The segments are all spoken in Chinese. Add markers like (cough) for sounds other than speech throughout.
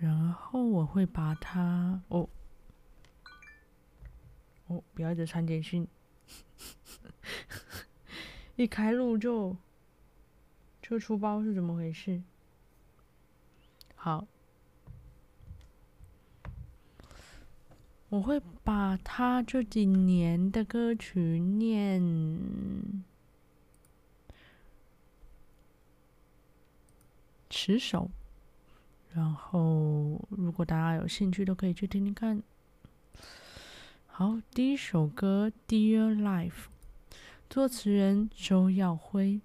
然后我会把它哦哦，不要一直传简讯，(laughs) 一开录就就出包是怎么回事？好，我会把他这几年的歌曲念十首。然后，如果大家有兴趣，都可以去听听看。好，第一首歌《Dear Life》，作词人周耀辉。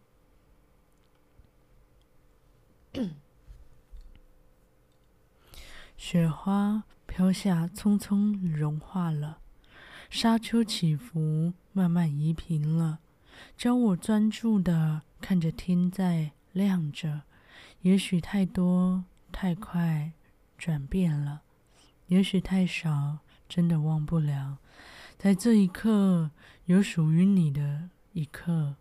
(coughs) 雪花飘下，匆匆融化了；沙丘起伏，慢慢移平了。教我专注的看着天在亮着，也许太多。太快转变了，也许太少，真的忘不了。在这一刻，有属于你的一刻，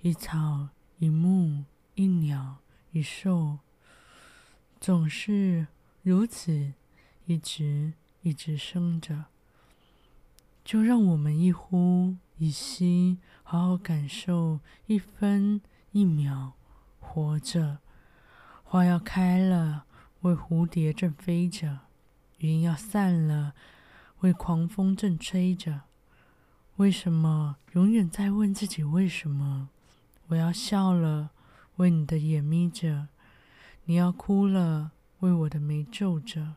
一草一木，一鸟一兽，总是如此，一直一直生着。就让我们一呼一吸，好好感受一分一秒活着。花要开了，为蝴蝶正飞着；云要散了，为狂风正吹着。为什么？永远在问自己为什么？我要笑了，为你的眼眯着；你要哭了，为我的眉皱着。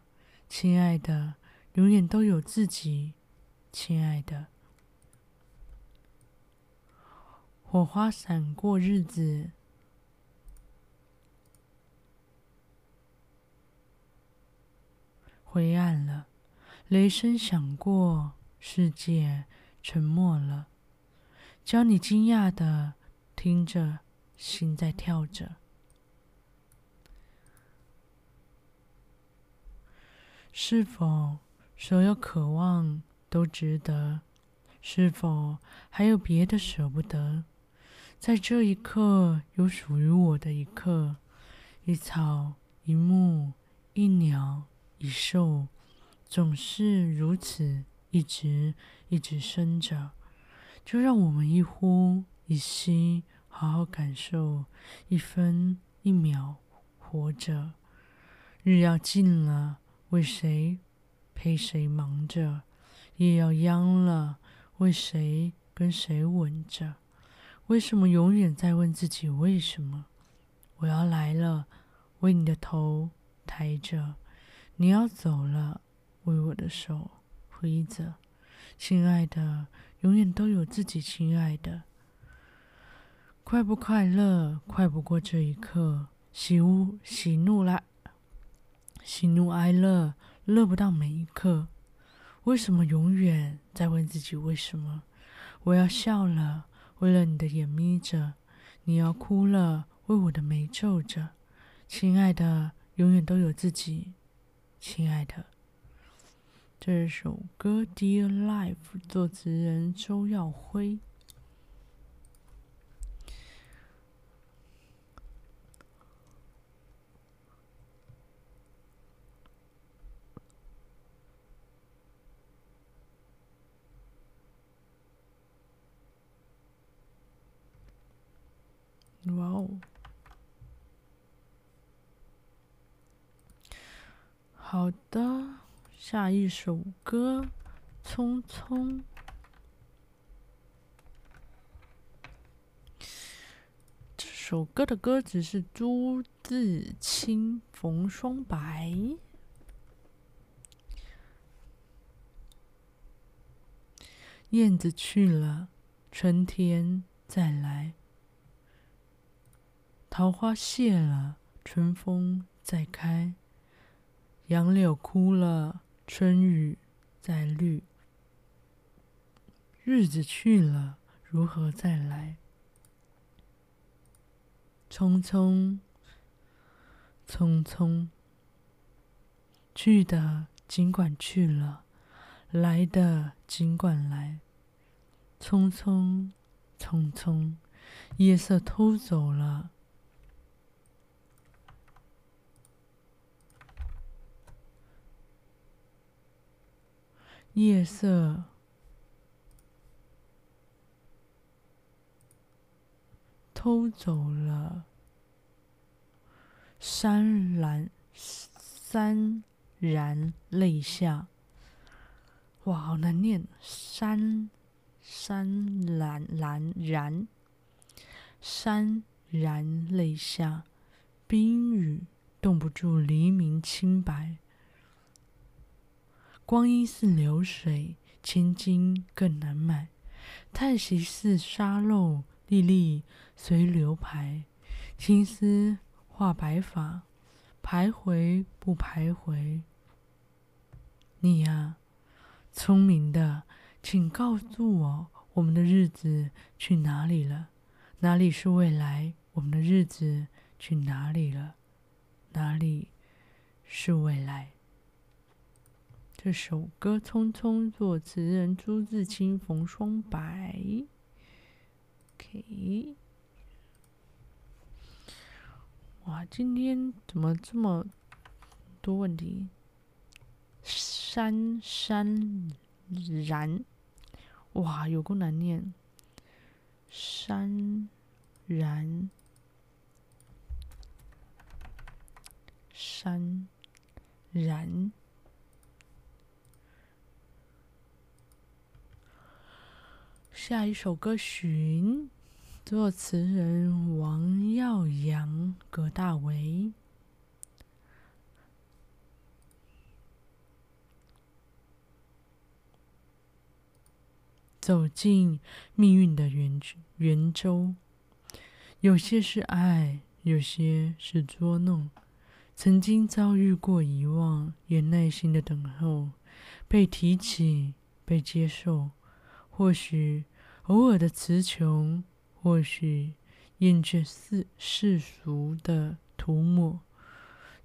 亲爱的，永远都有自己。亲爱的，火花闪过日子。灰暗了，雷声响过，世界沉默了。教你惊讶的听着，心在跳着。是否所有渴望都值得？是否还有别的舍不得？在这一刻，有属于我的一刻，一草一木一鸟。一兽总是如此，一直一直生着。就让我们一呼一吸，好好感受一分一秒活着。日要尽了，为谁陪谁忙着？夜要央了，为谁跟谁吻着？为什么永远在问自己为什么？我要来了，为你的头抬着。你要走了，为我的手挥着，亲爱的，永远都有自己。亲爱的，快不快乐？快不过这一刻。喜怒喜怒来，喜怒哀乐，乐不到每一刻。为什么永远在问自己为什么？我要笑了，为了你的眼眯着；你要哭了，为我的眉皱着。亲爱的，永远都有自己。亲爱的，这首歌《Dear Life》作词人周耀辉。哇哦！好的，下一首歌《匆匆》。这首歌的歌词是朱自清、冯双白。燕子去了，春天再来；桃花谢了，春风再开。杨柳枯了，春雨再绿。日子去了，如何再来？匆匆，匆匆，去的尽管去了，来的尽管来。匆匆，匆匆，夜色偷走了。夜色偷走了潸然，潸然泪下。哇，好难念！潸潸然然然，潸然泪下，冰雨冻不住黎明清白。光阴似流水，千金更难买；叹息似沙漏，粒粒随流排。青丝化白发，徘徊不徘徊？你呀，聪明的，请告诉我，我们的日子去哪里了？哪里是未来？我们的日子去哪里了？哪里是未来？这首歌《匆匆》，作词人朱自清、冯双白。K，哇，今天怎么这么多问题？山山然，哇，有够难念。山然，山然。下一首歌《寻》，作词人王耀扬、葛大为。走进命运的圆圆周，有些是爱，有些是捉弄。曾经遭遇过遗忘，也耐心的等候，被提起，被接受，或许。偶尔的词穷，或许厌倦世世俗的涂抹，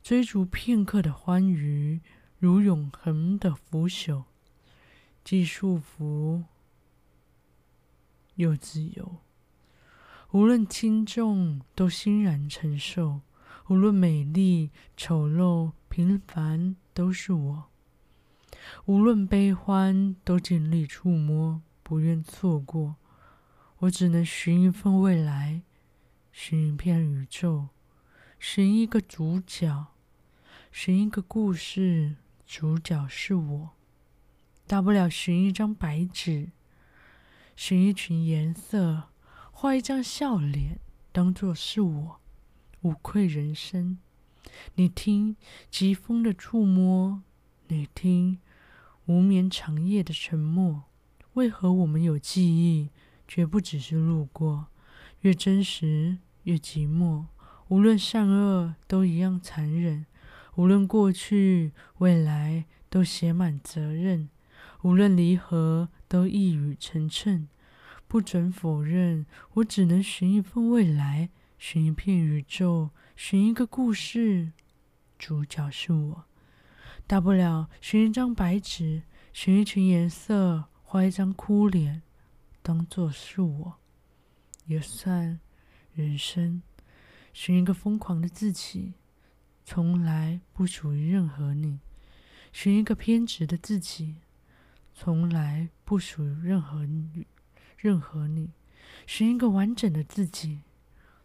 追逐片刻的欢愉，如永恒的腐朽，既束缚又自由。无论轻重，都欣然承受；无论美丽丑陋，平凡都是我；无论悲欢，都尽力触摸。不愿错过，我只能寻一份未来，寻一片宇宙，寻一个主角，寻一个故事，主角是我。大不了寻一张白纸，寻一群颜色，画一张笑脸，当作是我，无愧人生。你听，疾风的触摸；你听，无眠长夜的沉默。为何我们有记忆，绝不只是路过？越真实越寂寞。无论善恶，都一样残忍；无论过去未来，都写满责任；无论离合，都一语成谶。不准否认，我只能寻一份未来，寻一片宇宙，寻一个故事，主角是我。大不了寻一张白纸，寻一群颜色。画一张哭脸，当作是我，也算人生。寻一个疯狂的自己，从来不属于任何你；寻一个偏执的自己，从来不属于任何你。任何你，寻一个完整的自己，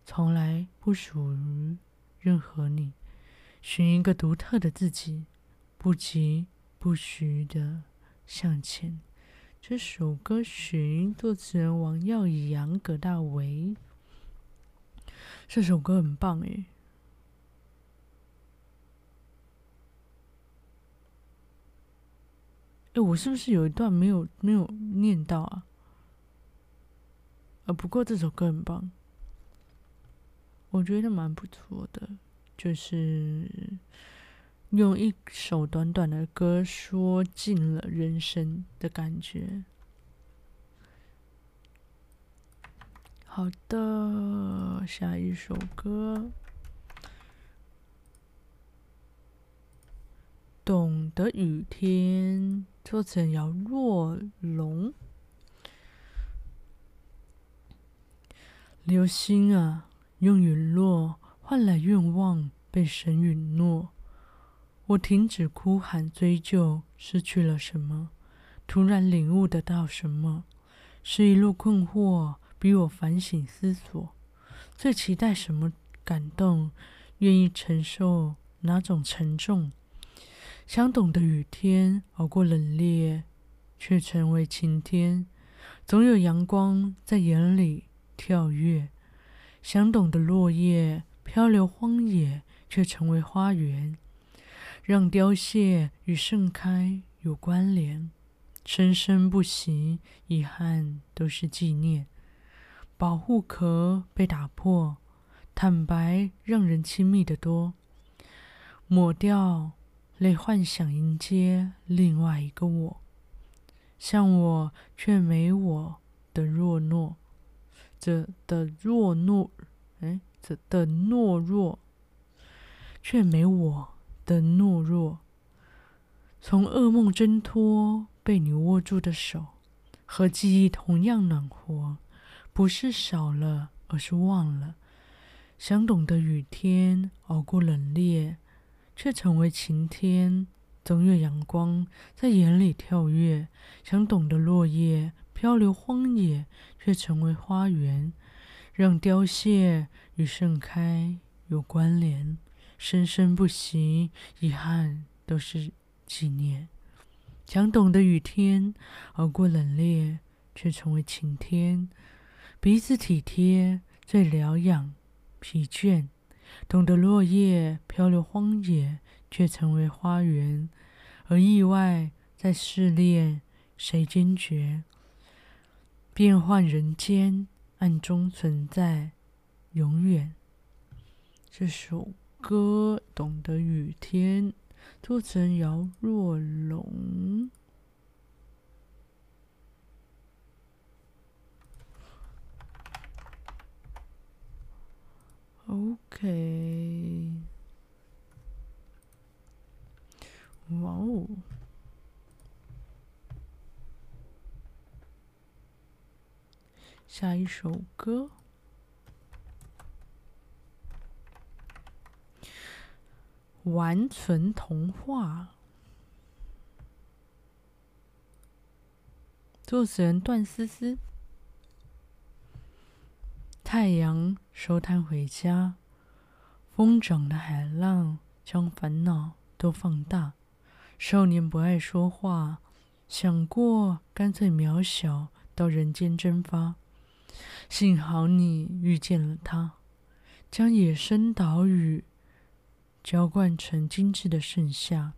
从来不属于任何你；寻一个独特的自己，不疾不徐的向前。这首歌《寻》，作词人王耀扬、葛大为。这首歌很棒诶。诶，我是不是有一段没有没有念到啊？呃，不过这首歌很棒，我觉得蛮不错的，就是用一首短短的歌说尽了人生的感觉。好的，下一首歌，《懂得雨天》，作者姚若龙。流星啊，用陨落换来愿望被神允诺。我停止哭喊追究，失去了什么？突然领悟得到什么？是一路困惑，逼我反省思索。最期待什么感动？愿意承受哪种沉重？想懂得雨天熬过冷冽，却成为晴天。总有阳光在眼里。跳跃，想懂得落叶漂流荒野，却成为花园，让凋谢与盛开有关联。生生不息，遗憾都是纪念。保护壳被打破，坦白让人亲密的多。抹掉泪，幻想迎接另外一个我，像我却没我的弱懦。这的弱懦，哎，这的懦弱，却没我的懦弱。从噩梦挣脱，被你握住的手，和记忆同样暖和。不是少了，而是忘了。想懂得雨天熬过冷冽，却成为晴天。总有阳光在眼里跳跃。想懂得落叶。漂流荒野，却成为花园，让凋谢与盛开有关联。生生不息，遗憾都是纪念。想懂得雨天熬过冷冽，却成为晴天。彼此体贴，最疗养疲倦。懂得落叶漂流荒野，却成为花园。而意外在试炼，谁坚决？变幻人间，暗中存在，永远。这首歌《懂得雨天》，作者姚若龙。OK，哇哦！下一首歌，《完全童话》，作词人段思思。太阳收摊回家，疯长的海浪将烦恼都放大。少年不爱说话，想过干脆渺小到人间蒸发。幸好你遇见了他，将野生岛屿浇灌成精致的盛夏。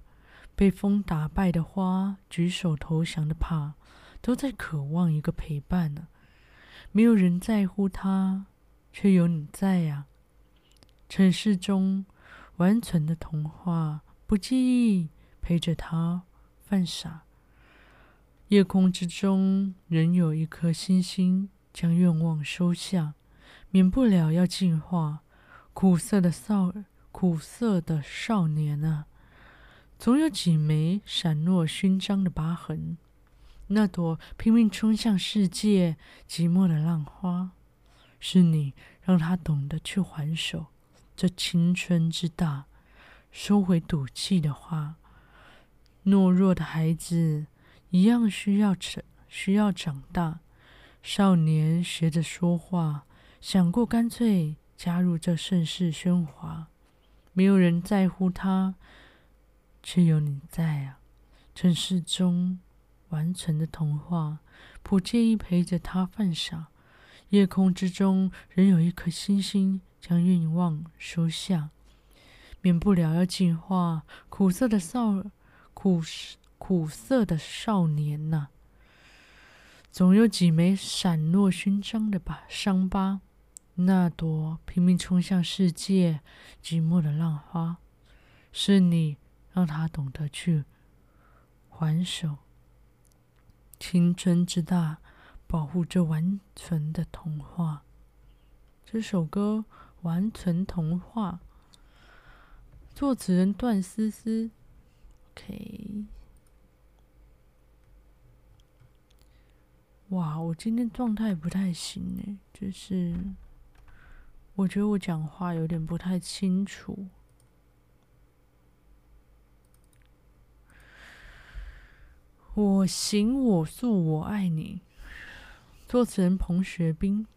被风打败的花，举手投降的怕，都在渴望一个陪伴呢。没有人在乎他，却有你在呀。城市中完存的童话，不介意陪着他犯傻。夜空之中，仍有一颗星星。将愿望收下，免不了要进化。苦涩的少，苦涩的少年啊，总有几枚闪落勋章的疤痕。那朵拼命冲向世界寂寞的浪花，是你让他懂得去还手。这青春之大，收回赌气的话。懦弱的孩子一样需要成，需要长大。少年学着说话，想过干脆加入这盛世喧哗。没有人在乎他，却有你在啊！城市中完成的童话，不介意陪着他犯傻。夜空之中仍有一颗星星，将愿望收下。免不了要进化，苦涩的少，苦苦涩的少年呐、啊。总有几枚闪落勋章的吧，伤疤。那朵拼命冲向世界寂寞的浪花，是你让他懂得去还手。青春之大，保护这完存的童话。这首歌《完存童话》，作词人段思思。OK。哇，我今天状态不太行哎，就是我觉得我讲话有点不太清楚。我行我素，我爱你。作词人彭学斌。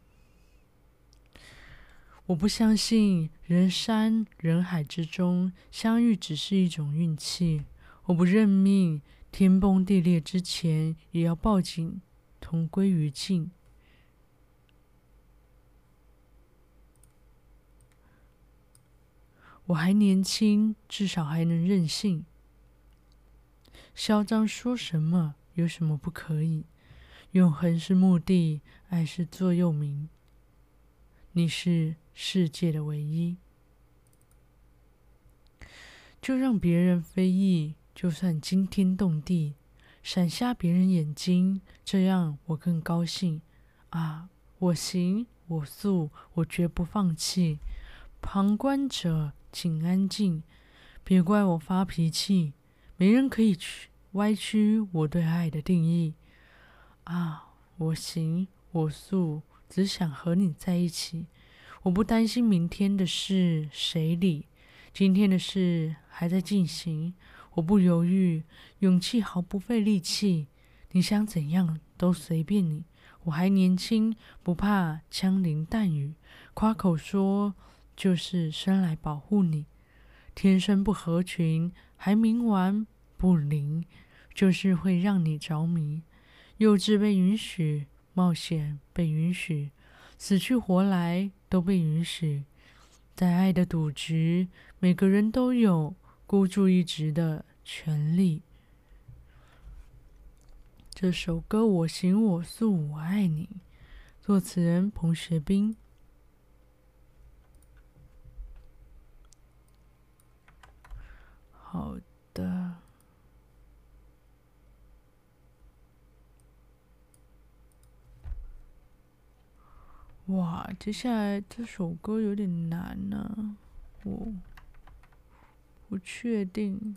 我不相信人山人海之中相遇只是一种运气。我不认命，天崩地裂之前也要抱紧，同归于尽。我还年轻，至少还能任性。嚣张说什么？有什么不可以？永恒是目的，爱是座右铭。你是世界的唯一，就让别人非议，就算惊天动地，闪瞎别人眼睛，这样我更高兴。啊，我行我素，我绝不放弃。旁观者，请安静，别怪我发脾气。没人可以去歪曲我对爱的定义啊！我行我素，只想和你在一起。我不担心明天的事谁理，今天的事还在进行。我不犹豫，勇气毫不费力气。你想怎样都随便你。我还年轻，不怕枪林弹雨。夸口说就是生来保护你，天生不合群。还冥顽不灵，就是会让你着迷。幼稚被允许，冒险被允许，死去活来都被允许。在爱的赌局，每个人都有孤注一掷的权利。这首歌《我行我素，我爱你》，作词人彭学斌。好的，哇，接下来这首歌有点难呢、我不确定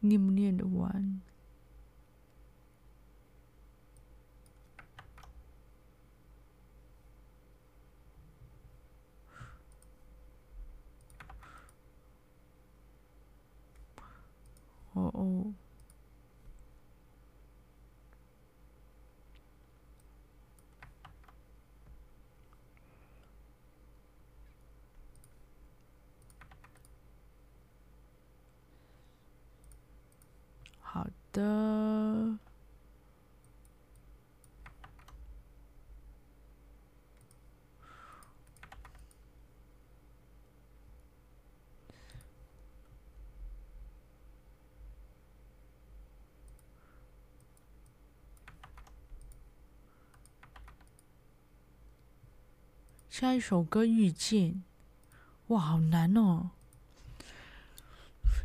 念不念得完。哦哦，好的。下一首歌《遇见》，哇，好难哦！《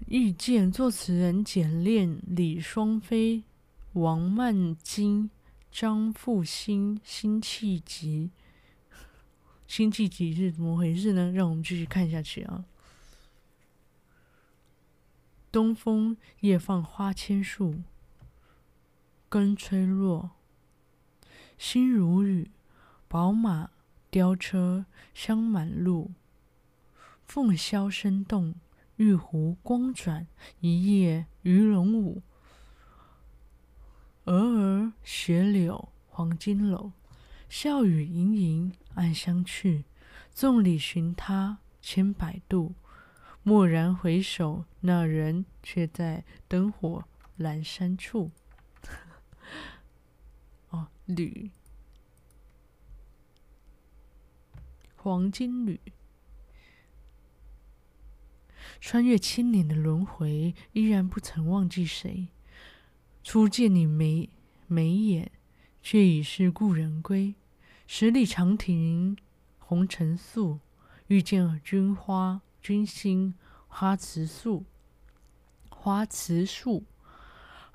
遇见》作词人简练、李双飞、王曼金、张复兴、辛弃疾。辛弃疾是怎么回事呢？让我们继续看下去啊！东风夜放花千树，更吹落，心如雨，宝马。雕车香满路，凤箫声动，玉壶光转，一夜鱼龙舞。蛾儿雪柳黄金缕，笑语盈盈暗香去。众里寻他千百度，蓦然回首，那人却在灯火阑珊处。哦，旅。黄金缕，穿越千年的轮回，依然不曾忘记谁。初见你眉眉眼，却已是故人归。十里长亭红尘素，遇见君花君心花瓷素。花瓷树。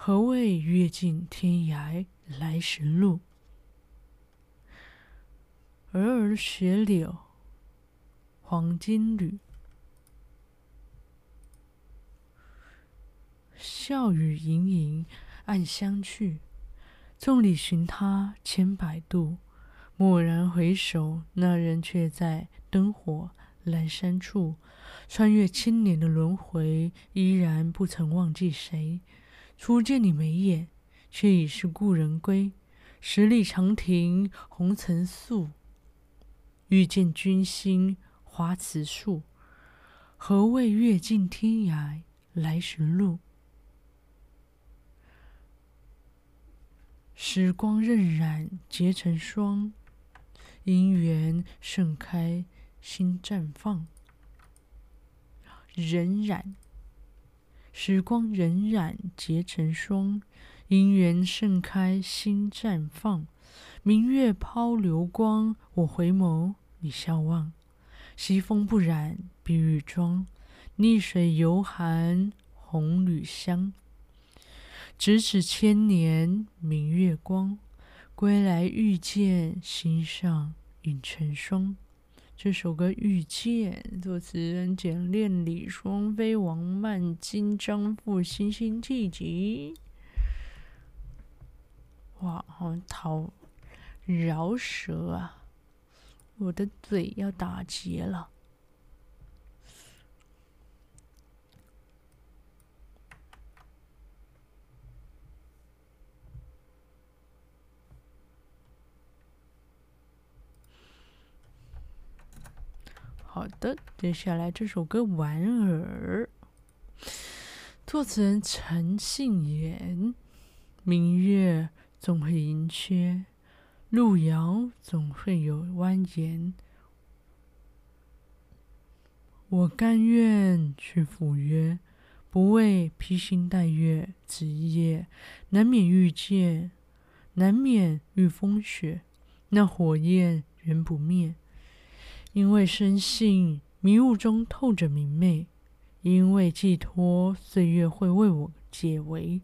何谓阅尽天涯来时路？尔尔雪柳黄金缕，笑语盈盈暗香去。众里寻他千百度，蓦然回首，那人却在灯火阑珊处。穿越千年的轮回，依然不曾忘记谁。初见你眉眼，却已是故人归。十里长亭红尘素，欲见君心花辞树。何谓月尽天涯来寻路？时光荏苒结成霜，姻缘盛开心绽放。荏苒。时光荏苒结成霜，姻缘盛开心绽放。明月抛流光，我回眸，你笑望。西风不染碧玉妆，逆水犹含红缕香。咫尺千年明月光，归来遇见心上影成双。这首歌《遇见》，作词人简练、李双飞、王曼金、张富、星星季集。哇，好讨饶舌啊！我的嘴要打结了。好的，接下来这首歌《莞尔》，作词人陈信延。明月总会盈缺，路遥总会有蜿蜒。我甘愿去赴约，不为披星戴月只一夜，难免遇见，难免遇风雪，那火焰仍不灭。因为深信迷雾中透着明媚，因为寄托岁月会为我解围，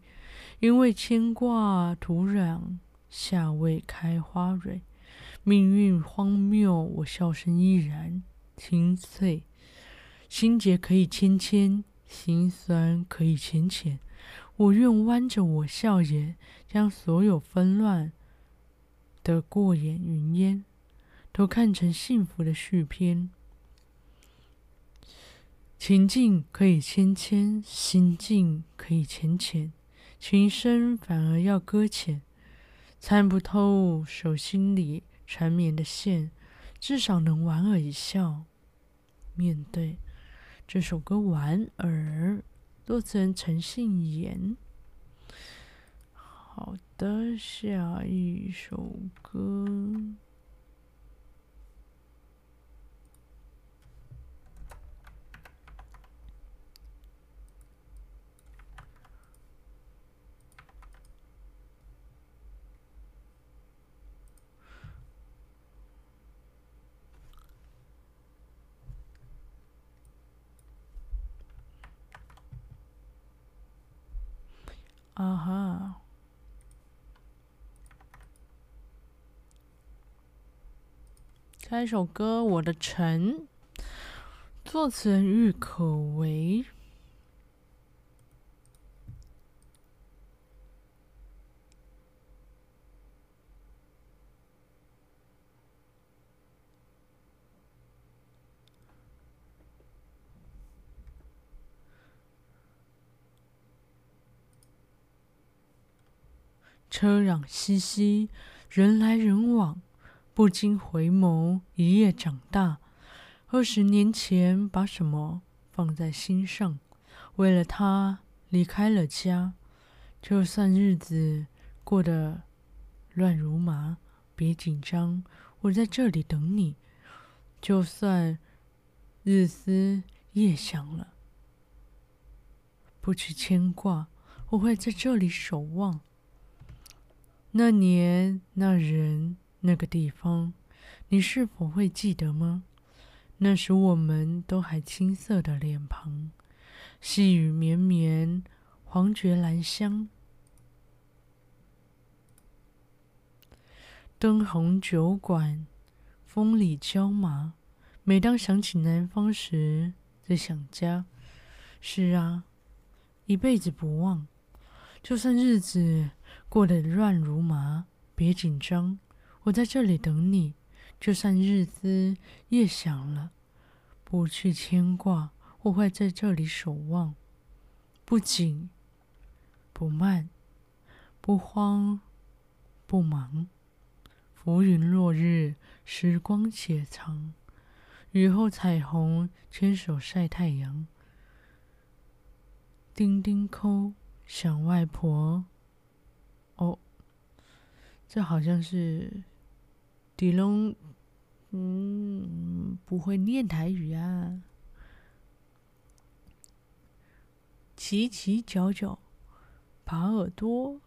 因为牵挂土壤下未开花蕊，命运荒谬，我笑声依然清脆。心结可以千千，心酸可以浅浅，我愿弯着我笑颜，将所有纷乱的过眼云烟。都看成幸福的续篇，情境可以千千，心境可以浅浅，情深反而要搁浅，参不透手心里缠绵的线，至少能莞尔一笑。面对这首歌《莞尔》，作词人陈信延。好的，下一首歌。啊哈！下一首歌《我的城》，作词人郁可唯。车壤熙熙，人来人往，不禁回眸，一夜长大。二十年前，把什么放在心上？为了他，离开了家。就算日子过得乱如麻，别紧张，我在这里等你。就算日思夜想了，不去牵挂，我会在这里守望。那年那人那个地方，你是否会记得吗？那时我们都还青涩的脸庞，细雨绵绵，黄觉兰香。灯红酒馆，风里椒麻。每当想起南方时，在想家。是啊，一辈子不忘。就算日子过得乱如麻，别紧张，我在这里等你。就算日思夜想了，不去牵挂，我会在这里守望。不紧，不慢，不慌，不忙。浮云落日，时光且长。雨后彩虹，牵手晒太阳。叮叮扣，想外婆。哦，这好像是迪龙，嗯，不会念台语啊。奇奇角角，耙耳朵，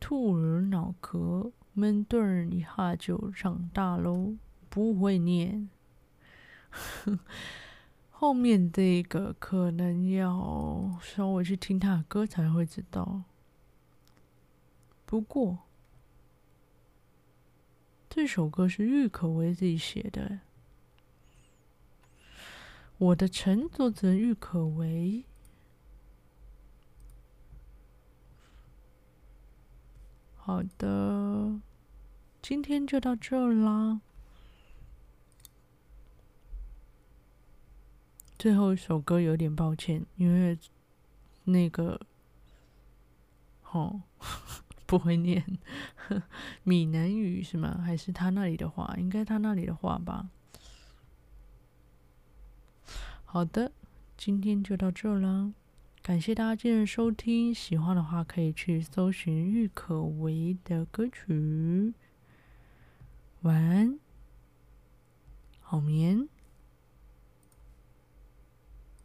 兔儿脑壳。闷墩儿一下就长大喽，不会念。(laughs) 后面这个可能要稍微去听他的歌才会知道。不过这首歌是郁可唯自己写的，我的城作者郁可唯。好的，今天就到这啦。最后一首歌有点抱歉，因为那个，哦，不会念 (laughs) 闽南语是吗？还是他那里的话？应该他那里的话吧。好的，今天就到这啦。感谢大家今日收听，喜欢的话可以去搜寻郁可唯的歌曲。晚安，好眠。